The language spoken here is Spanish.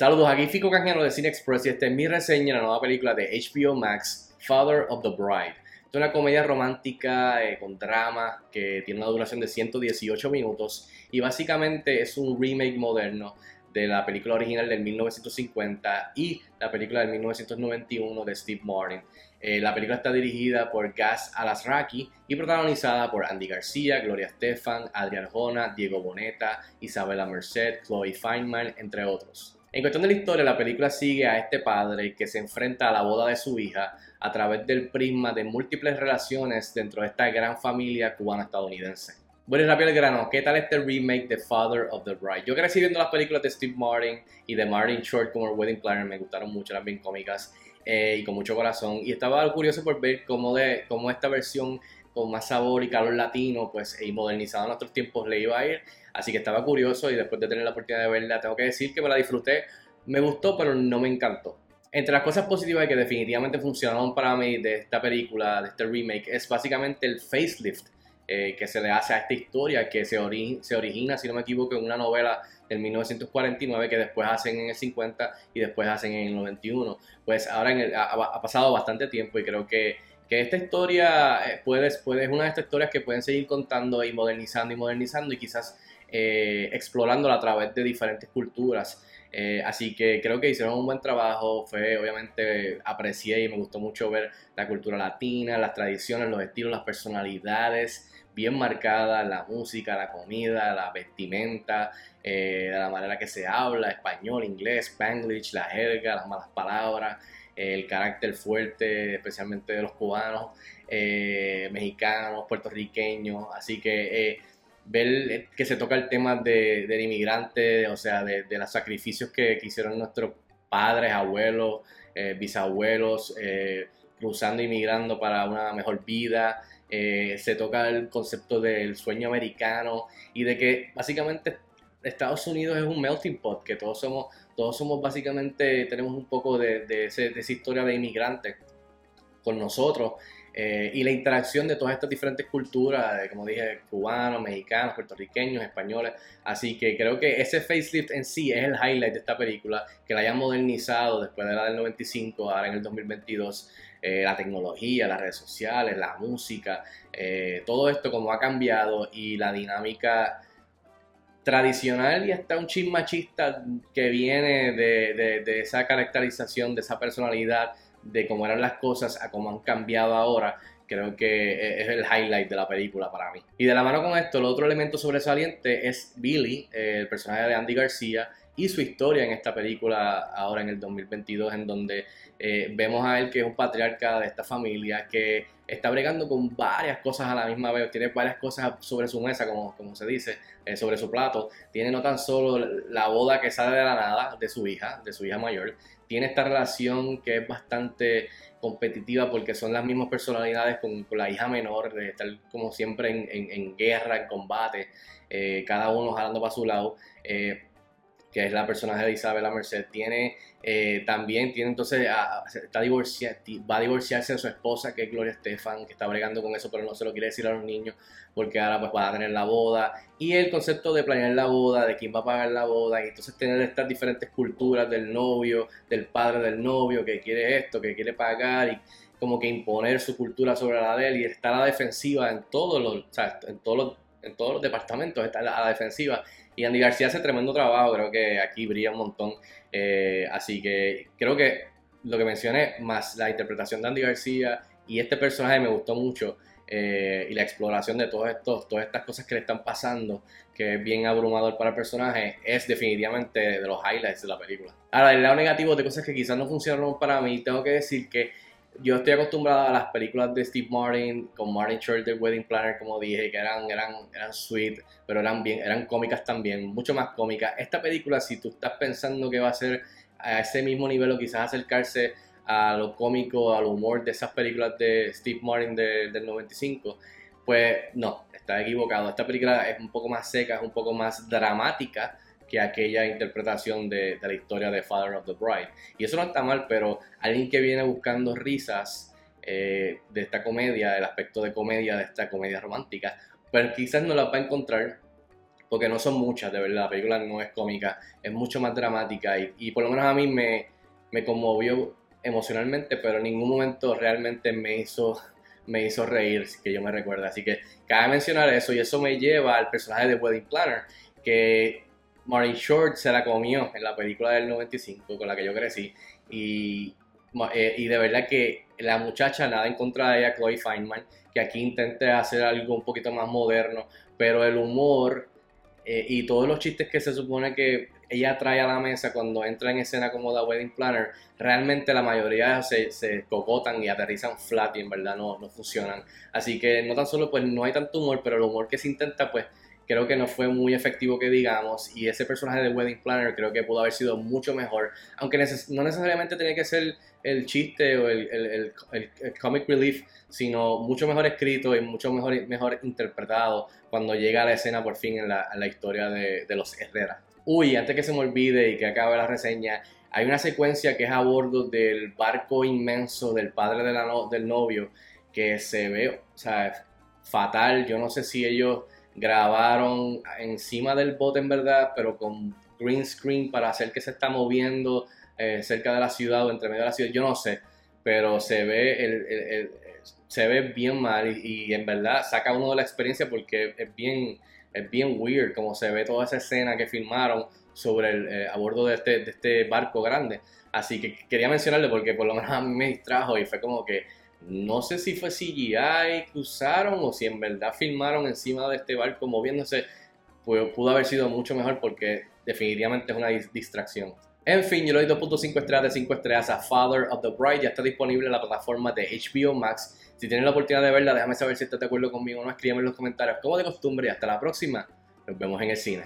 Saludos, aquí Fico Canjano de Cine Express y esta es mi reseña de la nueva película de HBO Max, Father of the Bride. Es una comedia romántica eh, con drama que tiene una duración de 118 minutos y básicamente es un remake moderno de la película original del 1950 y la película del 1991 de Steve Martin. Eh, la película está dirigida por Gas Alasraki y protagonizada por Andy García, Gloria Estefan, Adrián Jona, Diego Boneta, Isabella Merced, Chloe Feynman, entre otros. En cuestión de la historia, la película sigue a este padre que se enfrenta a la boda de su hija a través del prisma de múltiples relaciones dentro de esta gran familia cubana-estadounidense. Bueno, y rápido el grano, ¿qué tal este remake de Father of the Bride? Yo crecí viendo las películas de Steve Martin y de Martin Short como el Wedding Planner, me gustaron mucho, eran bien cómicas eh, y con mucho corazón. Y estaba curioso por ver cómo, de, cómo esta versión con más sabor y calor latino, pues, y modernizado en nuestros tiempos le iba a ir. Así que estaba curioso y después de tener la oportunidad de verla, tengo que decir que me la disfruté. Me gustó, pero no me encantó. Entre las cosas positivas que definitivamente funcionaron para mí de esta película, de este remake, es básicamente el facelift eh, que se le hace a esta historia, que se, se origina, si no me equivoco, en una novela del 1949 que después hacen en el 50 y después hacen en el 91. Pues ahora ha, pasado bastante tiempo y creo que que esta historia eh, puede, puede, es una de estas historias que pueden seguir contando y modernizando y modernizando y quizás eh, explorándola a través de diferentes culturas. Eh, así que creo que hicieron un buen trabajo, fue obviamente aprecié y me gustó mucho ver la cultura latina, las tradiciones, los estilos, las personalidades bien marcadas, la música, la comida, la vestimenta, la manera que se habla, español, inglés, spanglish, la jerga, las malas palabras el carácter fuerte, especialmente de los cubanos, eh, mexicanos, puertorriqueños. Así que eh, ver que se toca el tema de, del inmigrante, o sea, de, los sacrificios que, hicieron nuestros padres, abuelos, eh, bisabuelos, cruzando, inmigrando para una mejor vida. se toca el concepto del sueño americano y de que básicamente Estados Unidos es un melting pot, que todos somos, todos somos básicamente, tenemos un poco de, esa historia de inmigrantes con nosotros eh, y la interacción de todas estas diferentes culturas, como dije, cubanos, mexicanos, puertorriqueños, españoles. Así que creo que ese facelift en sí es el highlight de esta película, que la hayan modernizado después de la del 95, ahora en el 2022. Eh, la tecnología, las redes sociales, la música, eh, todo esto como ha cambiado y la dinámica tradicional y hasta un chin machista que viene de, esa caracterización, de esa personalidad, de cómo eran las cosas a cómo han cambiado ahora, creo que es el highlight de la película para mí. Y de la mano con esto, el otro elemento sobresaliente es Billy, el personaje de Andy García, y su historia en esta película ahora en el 2022, en donde eh, vemos a él que es un patriarca de esta familia, que está bregando con varias cosas a la misma vez, tiene varias cosas sobre su mesa, como, como se dice, eh, sobre su plato, tiene no tan solo la boda que sale de la nada de su hija, de su hija mayor, tiene esta relación que es bastante competitiva porque son las mismas personalidades con, la hija menor, de estar como siempre en, guerra, en combate, eh, cada uno jalando para su lado que es la personaje de Isabela Merced, tiene eh, también, tiene entonces, está va a divorciarse de su esposa, que es Gloria Estefan, que está bregando con eso, pero no se lo quiere decir a los niños, porque ahora pues va a tener la boda, y el concepto de planear la boda, de quién va a pagar la boda, y entonces tener estas diferentes culturas del novio, del padre del novio, que quiere esto, que quiere pagar, y como que imponer su cultura sobre la de él, y está a la defensiva en todos los, en todos los, en todos los departamentos, está a la defensiva, y Andy García hace tremendo trabajo, creo que aquí brilla un montón. Eh, así que creo que lo que mencioné, más la interpretación de Andy García y este personaje me gustó mucho. Eh, y la exploración de todos estos, todas estas cosas que le están pasando, que es bien abrumador para el personaje, es definitivamente de los highlights de la película. Ahora, el lado negativo de cosas que quizás no funcionaron para mí, tengo que decir que yo estoy acostumbrado a las películas de Steve Martin, con Martin Short de Wedding Planner, como dije, que eran, eran, eran sweet, pero eran bien, eran cómicas también, mucho más cómicas. Esta película, si tú estás pensando que va a ser a ese mismo nivel o quizás acercarse a lo cómico, al humor de esas películas de Steve Martin del 95, pues no, está equivocado. Esta película es un poco más seca, es un poco más dramática que aquella interpretación de, la historia de Father of the Bride. Y eso no está mal, pero alguien que viene buscando risas eh, de esta comedia, el aspecto de comedia de esta comedia romántica, pues quizás no la va a encontrar porque no son muchas, de verdad, la película no es cómica, es mucho más dramática y, y por lo menos a mí me, me conmovió emocionalmente, pero en ningún momento realmente me hizo me hizo reír, que yo me recuerdo. Así que cabe mencionar eso y eso me lleva al personaje de Wedding Planner, que Martin Short se la comió en la película del 95 con la que yo crecí. Y, eh, y de verdad que la muchacha, nada en contra de ella, Chloe Feynman, que aquí intenta hacer algo un poquito más moderno, pero el humor eh, y todos los chistes que se supone que ella trae a la mesa cuando entra en escena como The Wedding Planner, realmente la mayoría se, se cocotan y aterrizan flat en verdad no, no funcionan. Así que no tan solo pues no hay tanto humor, pero el humor que se intenta pues creo que no fue muy efectivo que digamos y ese personaje de Wedding Planner creo que pudo haber sido mucho mejor, aunque no necesariamente tenía que ser el chiste o el, comic relief, sino mucho mejor escrito y mucho mejor, interpretado cuando llega a la escena por fin en la, en la historia de, los Herrera. Uy, antes que se me olvide y que acabe la reseña, hay una secuencia que es a bordo del barco inmenso del padre de del novio que se ve, o sea, fatal. Yo no sé si ellos grabaron encima del bote en verdad, pero con green screen para hacer que se está moviendo eh, cerca de la ciudad o entre medio de la ciudad, yo no sé, pero se ve, el, se ve bien mal y, en verdad saca uno de la experiencia porque es bien, es bien weird como se ve toda esa escena que filmaron sobre el, eh, a bordo de este, de este barco grande. Así que quería mencionarlo porque por lo menos a mí me distrajo y fue como que no sé si fue CGI que usaron o si en verdad filmaron encima de este barco moviéndose. Pues pudo haber sido mucho mejor porque definitivamente es una distracción. En fin, yo le doy 2.5 estrellas de 5 estrellas a Father of the Bride. Ya está disponible en la plataforma de HBO Max. Si tienes la oportunidad de verla, déjame saber si estás de acuerdo conmigo o no. Escríbeme en los comentarios como de costumbre. Y hasta la próxima. Nos vemos en el cine.